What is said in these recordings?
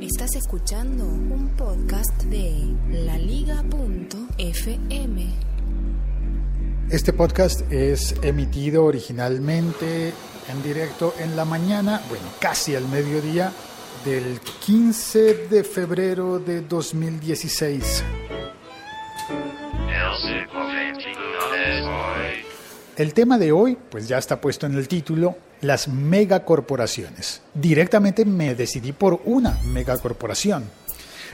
Estás escuchando un podcast de laliga.fm. Este podcast es emitido originalmente en directo en la mañana, bueno, casi al mediodía del 15 de febrero de 2016. El tema de hoy, pues ya está puesto en el título, las megacorporaciones. Directamente me decidí por una megacorporación.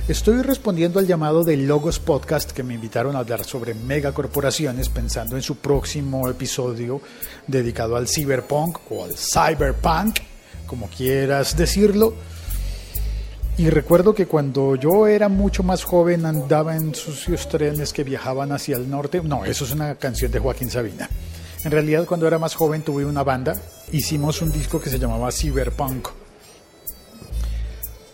Estoy respondiendo al llamado de Logos Podcast que me invitaron a hablar sobre megacorporaciones pensando en su próximo episodio dedicado al cyberpunk o al cyberpunk, como quieras decirlo. Y recuerdo que cuando yo era mucho más joven andaba en sucios trenes que viajaban hacia el norte. No, eso es una canción de Joaquín Sabina. En realidad, cuando era más joven tuve una banda, hicimos un disco que se llamaba Cyberpunk,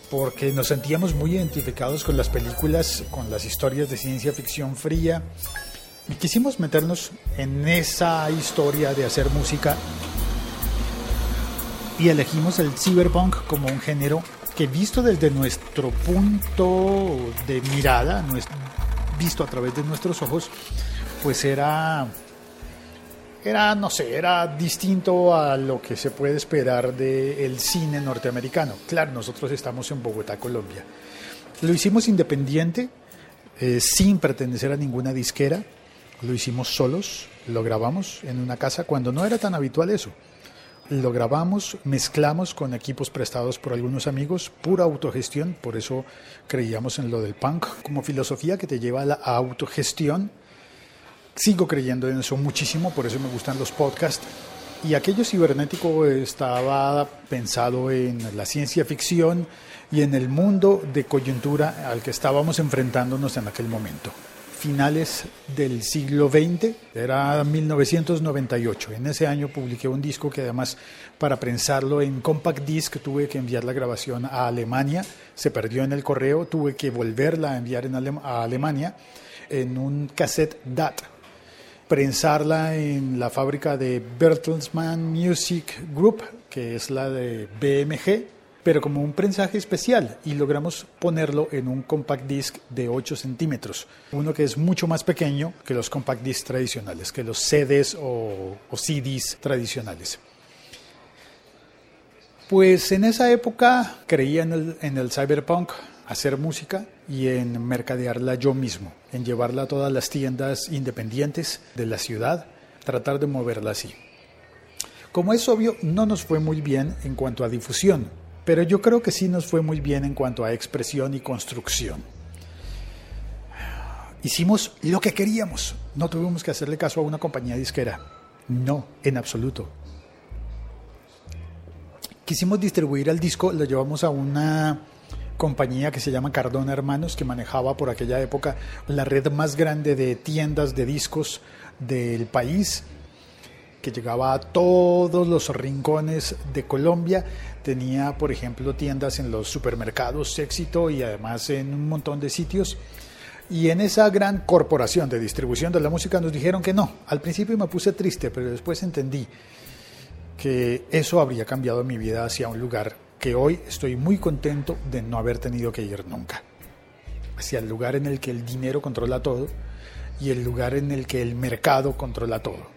porque nos sentíamos muy identificados con las películas, con las historias de ciencia ficción fría, y quisimos meternos en esa historia de hacer música. Y elegimos el cyberpunk como un género que visto desde nuestro punto de mirada, visto a través de nuestros ojos, pues era era, no sé, era distinto a lo que se puede esperar del cine norteamericano. Claro, nosotros estamos en Bogotá, Colombia. Lo hicimos independiente, eh, sin pertenecer a ninguna disquera. Lo hicimos solos, lo grabamos en una casa cuando no era tan habitual eso. Lo grabamos, mezclamos con equipos prestados por algunos amigos, pura autogestión, por eso creíamos en lo del punk como filosofía que te lleva a la autogestión sigo creyendo en eso muchísimo, por eso me gustan los podcasts. Y aquello cibernético estaba pensado en la ciencia ficción y en el mundo de coyuntura al que estábamos enfrentándonos en aquel momento. Finales del siglo XX, era 1998. En ese año publiqué un disco que además para prensarlo en compact disc tuve que enviar la grabación a Alemania, se perdió en el correo, tuve que volverla a enviar en a Alemania en un cassette DAT, prensarla en la fábrica de Bertelsmann Music Group, que es la de BMG, pero como un prensaje especial y logramos ponerlo en un compact disc de 8 centímetros, uno que es mucho más pequeño que los compact discs tradicionales, que los CDs o, CDs tradicionales. Pues en esa época creía en el cyberpunk, hacer música y en mercadearla yo mismo, en llevarla a todas las tiendas independientes de la ciudad, tratar de moverla así. Como es obvio, no nos fue muy bien en cuanto a difusión, pero yo creo que sí nos fue muy bien en cuanto a expresión y construcción. Hicimos lo que queríamos, no tuvimos que hacerle caso a una compañía disquera, no, en absoluto. Quisimos distribuir el disco, lo llevamos a una compañía que se llama Cardona Hermanos, que manejaba por aquella época la red más grande de tiendas de discos del país, que llegaba a todos los rincones de Colombia. Tenía, por ejemplo, tiendas en los supermercados éxito y además en un montón de sitios. Y en esa gran corporación de distribución de la música nos dijeron que no. Al principio me puse triste, pero después entendí que eso habría cambiado mi vida hacia un lugar que hoy estoy muy contento de no haber tenido que ir nunca. Hacia el lugar en el que el dinero controla todo y el lugar en el que el mercado controla todo.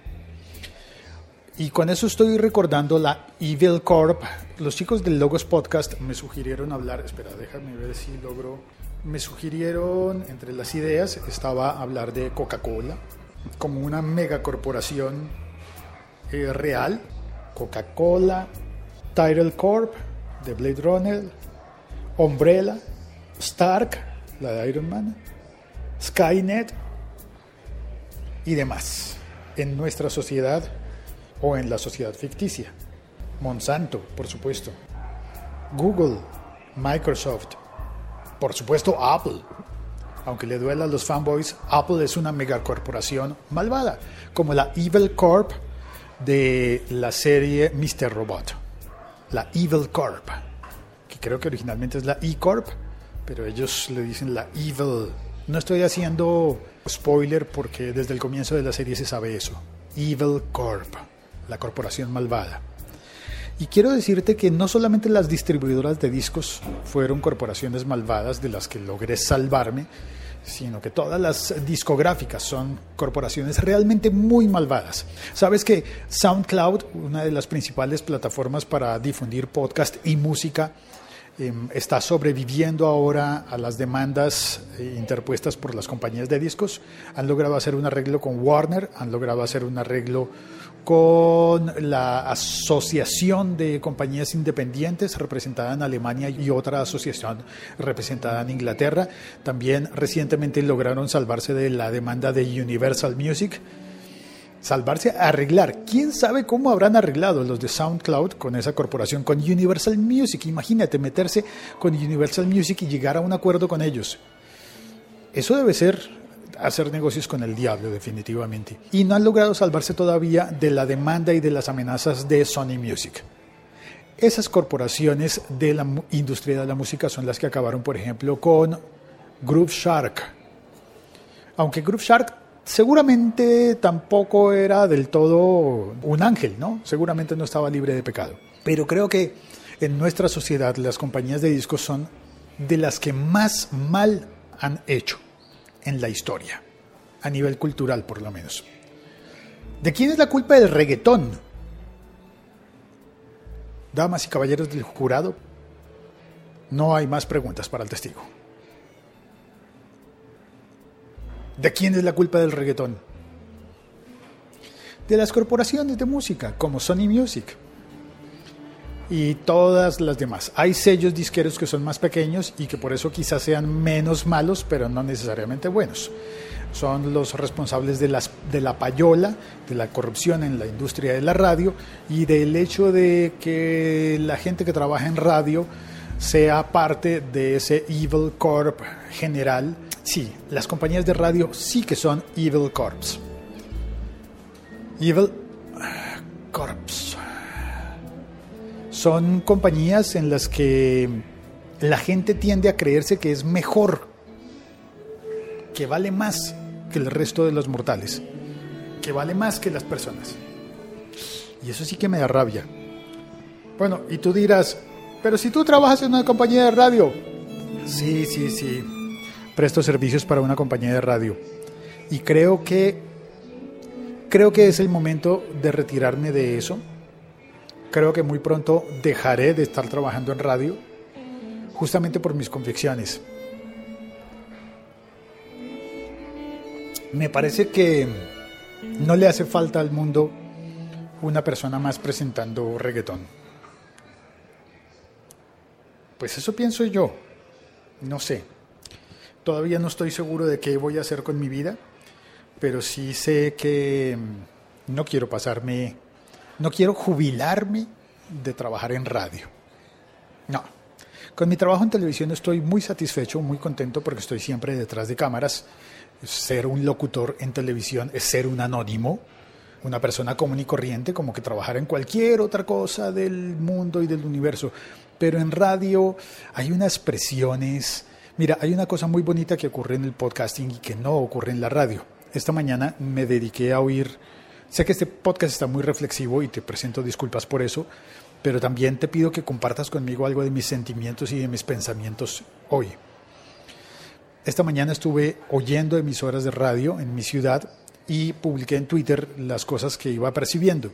Y con eso estoy recordando la Evil Corp. Los chicos del Logos Podcast me sugirieron hablar, espera, déjame ver si logro. Me sugirieron, entre las ideas, estaba hablar de Coca-Cola como una megacorporación eh, real. Coca-Cola, Title Corp, de Blade Runner, Umbrella, Stark, la de Iron Man, Skynet y demás en nuestra sociedad o en la sociedad ficticia. Monsanto, por supuesto. Google, Microsoft, por supuesto Apple. Aunque le duela a los fanboys, Apple es una megacorporación malvada, como la Evil Corp de la serie Mr. Robot la Evil Corp, que creo que originalmente es la E-Corp, pero ellos le dicen la Evil. No estoy haciendo spoiler porque desde el comienzo de la serie se sabe eso. Evil Corp, la corporación malvada. Y quiero decirte que no solamente las distribuidoras de discos fueron corporaciones malvadas de las que logré salvarme, sino que todas las discográficas son corporaciones realmente muy malvadas. Sabes que SoundCloud, una de las principales plataformas para difundir podcast y música, está sobreviviendo ahora a las demandas eh, interpuestas por las compañías de discos. Han logrado hacer un arreglo con Warner, han logrado hacer un arreglo con la Asociación de Compañías Independientes representada en Alemania y otra asociación representada en Inglaterra. También recientemente lograron salvarse de la demanda de Universal Music. Salvarse, arreglar. ¿Quién sabe cómo habrán arreglado los de SoundCloud con esa corporación, con Universal Music? Imagínate meterse con Universal Music y llegar a un acuerdo con ellos. Eso debe ser hacer negocios con el diablo definitivamente. Y no han logrado salvarse todavía de la demanda y de las amenazas de Sony Music. Esas corporaciones de la industria de la música son las que acabaron, por ejemplo, con Groove Shark. Aunque Groove Shark seguramente tampoco era del todo un ángel, ¿no? Seguramente no estaba libre de pecado. Pero creo que en nuestra sociedad las compañías de discos son de las que más mal han hecho en la historia, a nivel cultural por lo menos. ¿De quién es la culpa del reggaetón? Damas y caballeros del jurado, no hay más preguntas para el testigo. ¿De quién es la culpa del reggaetón? De las corporaciones de música, como Sony Music y todas las demás. Hay sellos disqueros que son más pequeños y que por eso quizás sean menos malos, pero no necesariamente buenos. Son los responsables de, las, de la payola, de la corrupción en la industria de la radio y del hecho de que la gente que trabaja en radio sea parte de ese Evil Corp general. Sí, las compañías de radio sí que son Evil Corps. Evil Corps son compañías en las que la gente tiende a creerse que es mejor, que vale más que el resto de los mortales, que vale más que las personas. Y eso sí que me da rabia. Bueno, y tú dirás, pero si tú trabajas en una compañía de radio, sí, sí, sí, presto servicios para una compañía de radio. Y creo que creo que es el momento de retirarme de eso creo que muy pronto dejaré de estar trabajando en radio justamente por mis convicciones. Me parece que no le hace falta al mundo una persona más presentando reggaetón. Pues eso pienso yo. No sé. Todavía no estoy seguro de qué voy a hacer con mi vida, pero sí sé que no quiero pasarme no quiero jubilarme de trabajar en radio. No. Con mi trabajo en televisión estoy muy satisfecho, muy contento porque estoy siempre detrás de cámaras. Ser un locutor en televisión es ser un anónimo, una persona común y corriente, como que trabajar en cualquier otra cosa del mundo y del universo. Pero en radio hay unas presiones. Mira, hay una cosa muy bonita que ocurre en el podcasting y que no ocurre en la radio. Esta mañana me dediqué a oír Sé que este podcast está muy reflexivo y te presento disculpas por eso, pero también te pido que compartas conmigo algo de mis sentimientos y de mis pensamientos hoy. Esta mañana estuve oyendo emisoras de radio en mi ciudad y publiqué en Twitter las cosas que iba percibiendo.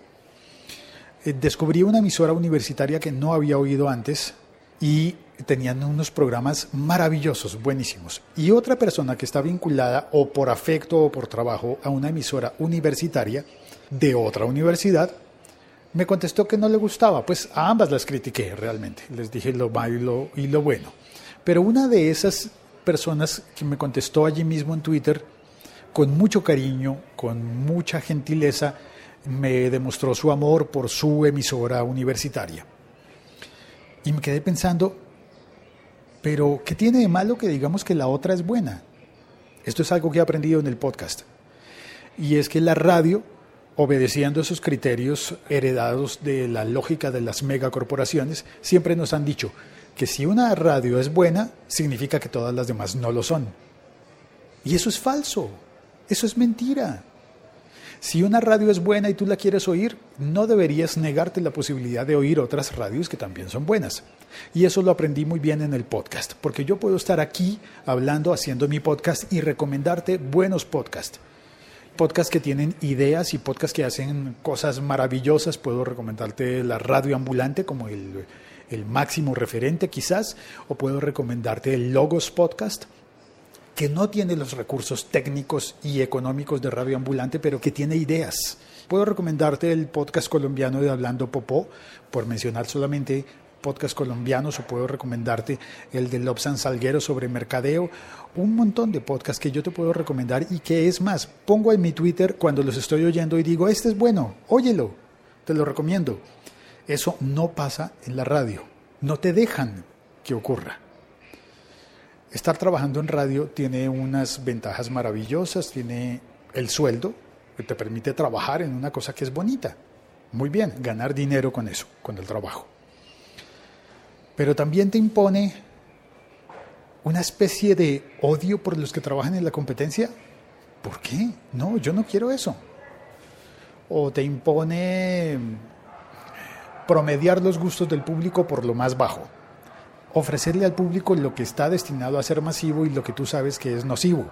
Eh, descubrí una emisora universitaria que no había oído antes y tenían unos programas maravillosos, buenísimos. Y otra persona que está vinculada o por afecto o por trabajo a una emisora universitaria de otra universidad, me contestó que no le gustaba. Pues a ambas las critiqué realmente, les dije lo malo y lo, bueno. Pero una de esas personas que me contestó allí mismo en Twitter, con mucho cariño, con mucha gentileza, me demostró su amor por su emisora universitaria. Y me quedé pensando, pero ¿qué tiene de malo que digamos que la otra es buena? Esto es algo que he aprendido en el podcast. Y es que la radio obedeciendo esos criterios heredados de la lógica de las megacorporaciones, siempre nos han dicho que si una radio es buena, significa que todas las demás no lo son. Y eso es falso, eso es mentira. Si una radio es buena y tú la quieres oír, no deberías negarte la posibilidad de oír otras radios que también son buenas. Y eso lo aprendí muy bien en el podcast, porque yo puedo estar aquí hablando, haciendo mi podcast y recomendarte buenos podcasts. Podcasts que tienen ideas y podcasts que hacen cosas maravillosas. Puedo recomendarte la radio ambulante como el, el máximo referente quizás, o puedo recomendarte el Logos Podcast que no tiene los recursos técnicos y económicos de radio ambulante, pero que tiene ideas. Puedo recomendarte el podcast colombiano de Hablando Popó, por mencionar solamente podcast colombianos, o puedo recomendarte el de Lobsan Salguero sobre mercadeo, un montón de podcasts que yo te puedo recomendar y que es más, pongo en mi Twitter cuando los estoy oyendo y digo, este es bueno, óyelo, te lo recomiendo. Eso no pasa en la radio, no te dejan que ocurra. Estar trabajando en radio tiene unas ventajas maravillosas, tiene el sueldo, que te permite trabajar en una cosa que es bonita. Muy bien, ganar dinero con eso, con el trabajo. Pero también te impone una especie de odio por los que trabajan en la competencia. ¿Por qué? No, yo no quiero eso. O te impone promediar los gustos del público por lo más bajo ofrecerle al público lo que está destinado a ser masivo y lo que tú sabes que es nocivo.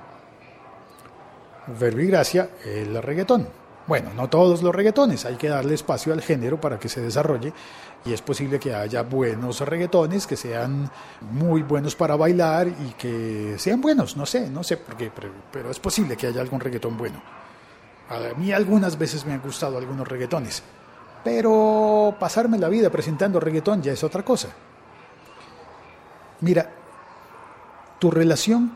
Verbo y gracia, el reggaetón. Bueno, no todos los reggaetones, hay que darle espacio al género para que se desarrolle y es posible que haya buenos reggaetones que sean muy buenos para bailar y que sean buenos, no sé, no sé por pero, pero es posible que haya algún reggaetón bueno. A mí algunas veces me han gustado algunos reggaetones, pero pasarme la vida presentando reggaetón ya es otra cosa. Mira, tu relación,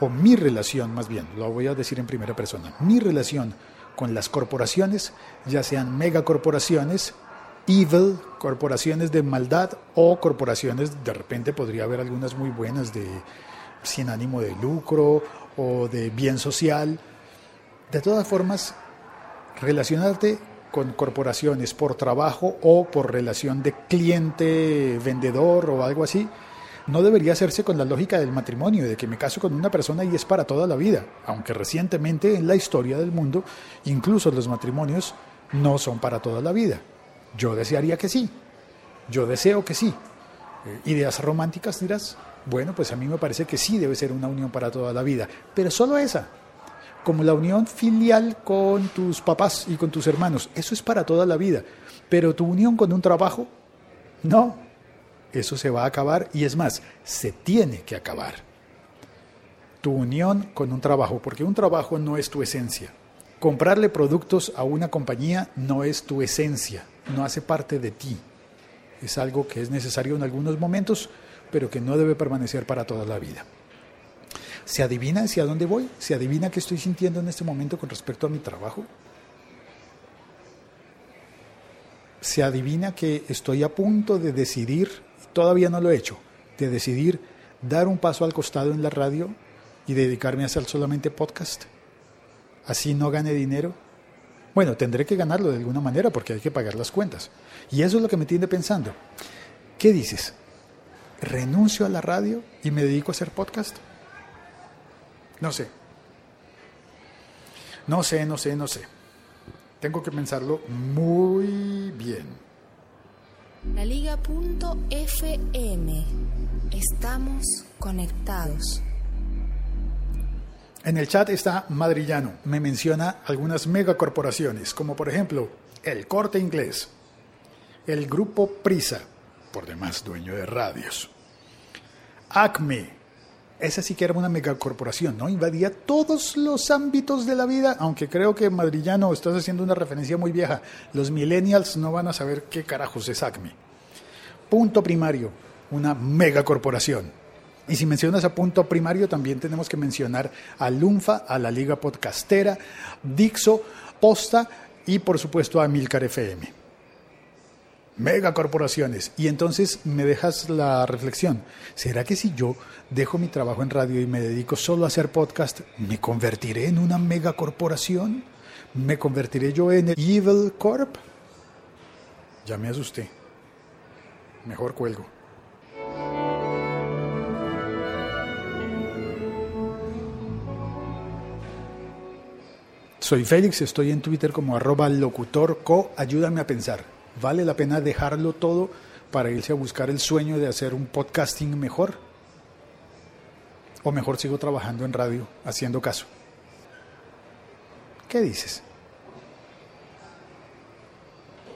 o mi relación más bien, lo voy a decir en primera persona, mi relación con las corporaciones, ya sean megacorporaciones, evil, corporaciones de maldad o corporaciones, de repente podría haber algunas muy buenas de sin ánimo de lucro o de bien social. De todas formas, relacionarte con corporaciones por trabajo o por relación de cliente-vendedor o algo así, no debería hacerse con la lógica del matrimonio, de que me caso con una persona y es para toda la vida, aunque recientemente en la historia del mundo incluso los matrimonios no son para toda la vida. Yo desearía que sí, yo deseo que sí. Eh, ¿Ideas románticas dirás? Bueno, pues a mí me parece que sí debe ser una unión para toda la vida, pero solo esa, como la unión filial con tus papás y con tus hermanos, eso es para toda la vida, pero tu unión con un trabajo, no, eso se va a acabar y es más, se tiene que acabar. Tu unión con un trabajo, porque un trabajo no es tu esencia. Comprarle productos a una compañía no es tu esencia, no hace parte de ti. Es algo que es necesario en algunos momentos, pero que no debe permanecer para toda la vida. ¿Se adivina hacia dónde voy? ¿Se adivina qué estoy sintiendo en este momento con respecto a mi trabajo? ¿Se adivina que estoy a punto de decidir todavía no lo he hecho, de decidir dar un paso al costado en la radio y dedicarme a hacer solamente podcast. Así no gane dinero. Bueno, tendré que ganarlo de alguna manera porque hay que pagar las cuentas. Y eso es lo que me tiene pensando. ¿Qué dices? ¿Renuncio a la radio y me dedico a hacer podcast? No sé. No sé, no sé, no sé. Tengo que pensarlo muy bien. La Liga.fm. Estamos conectados. En el chat está Madrillano. Me menciona algunas megacorporaciones, como por ejemplo el Corte Inglés, el Grupo Prisa, por demás dueño de radios, Acme, esa sí que era una megacorporación, ¿no? Invadía todos los ámbitos de la vida, aunque creo que Madrillano estás haciendo una referencia muy vieja. Los millennials no van a saber qué carajos es Acme. Punto primario, una megacorporación. Y si mencionas a punto primario, también tenemos que mencionar a Lunfa, a la Liga Podcastera, Dixo, Posta y por supuesto a Milcar FM megacorporaciones. Y entonces me dejas la reflexión, ¿será que si yo dejo mi trabajo en radio y me dedico solo a hacer podcast, me convertiré en una megacorporación? ¿Me convertiré yo en el Evil Corp? Ya me asusté. Mejor cuelgo. Soy Félix, estoy en Twitter como arroba locutorco. Ayúdame a pensar. ¿Vale la pena dejarlo todo para irse a buscar el sueño de hacer un podcasting mejor? ¿O mejor sigo trabajando en radio haciendo caso? ¿Qué dices?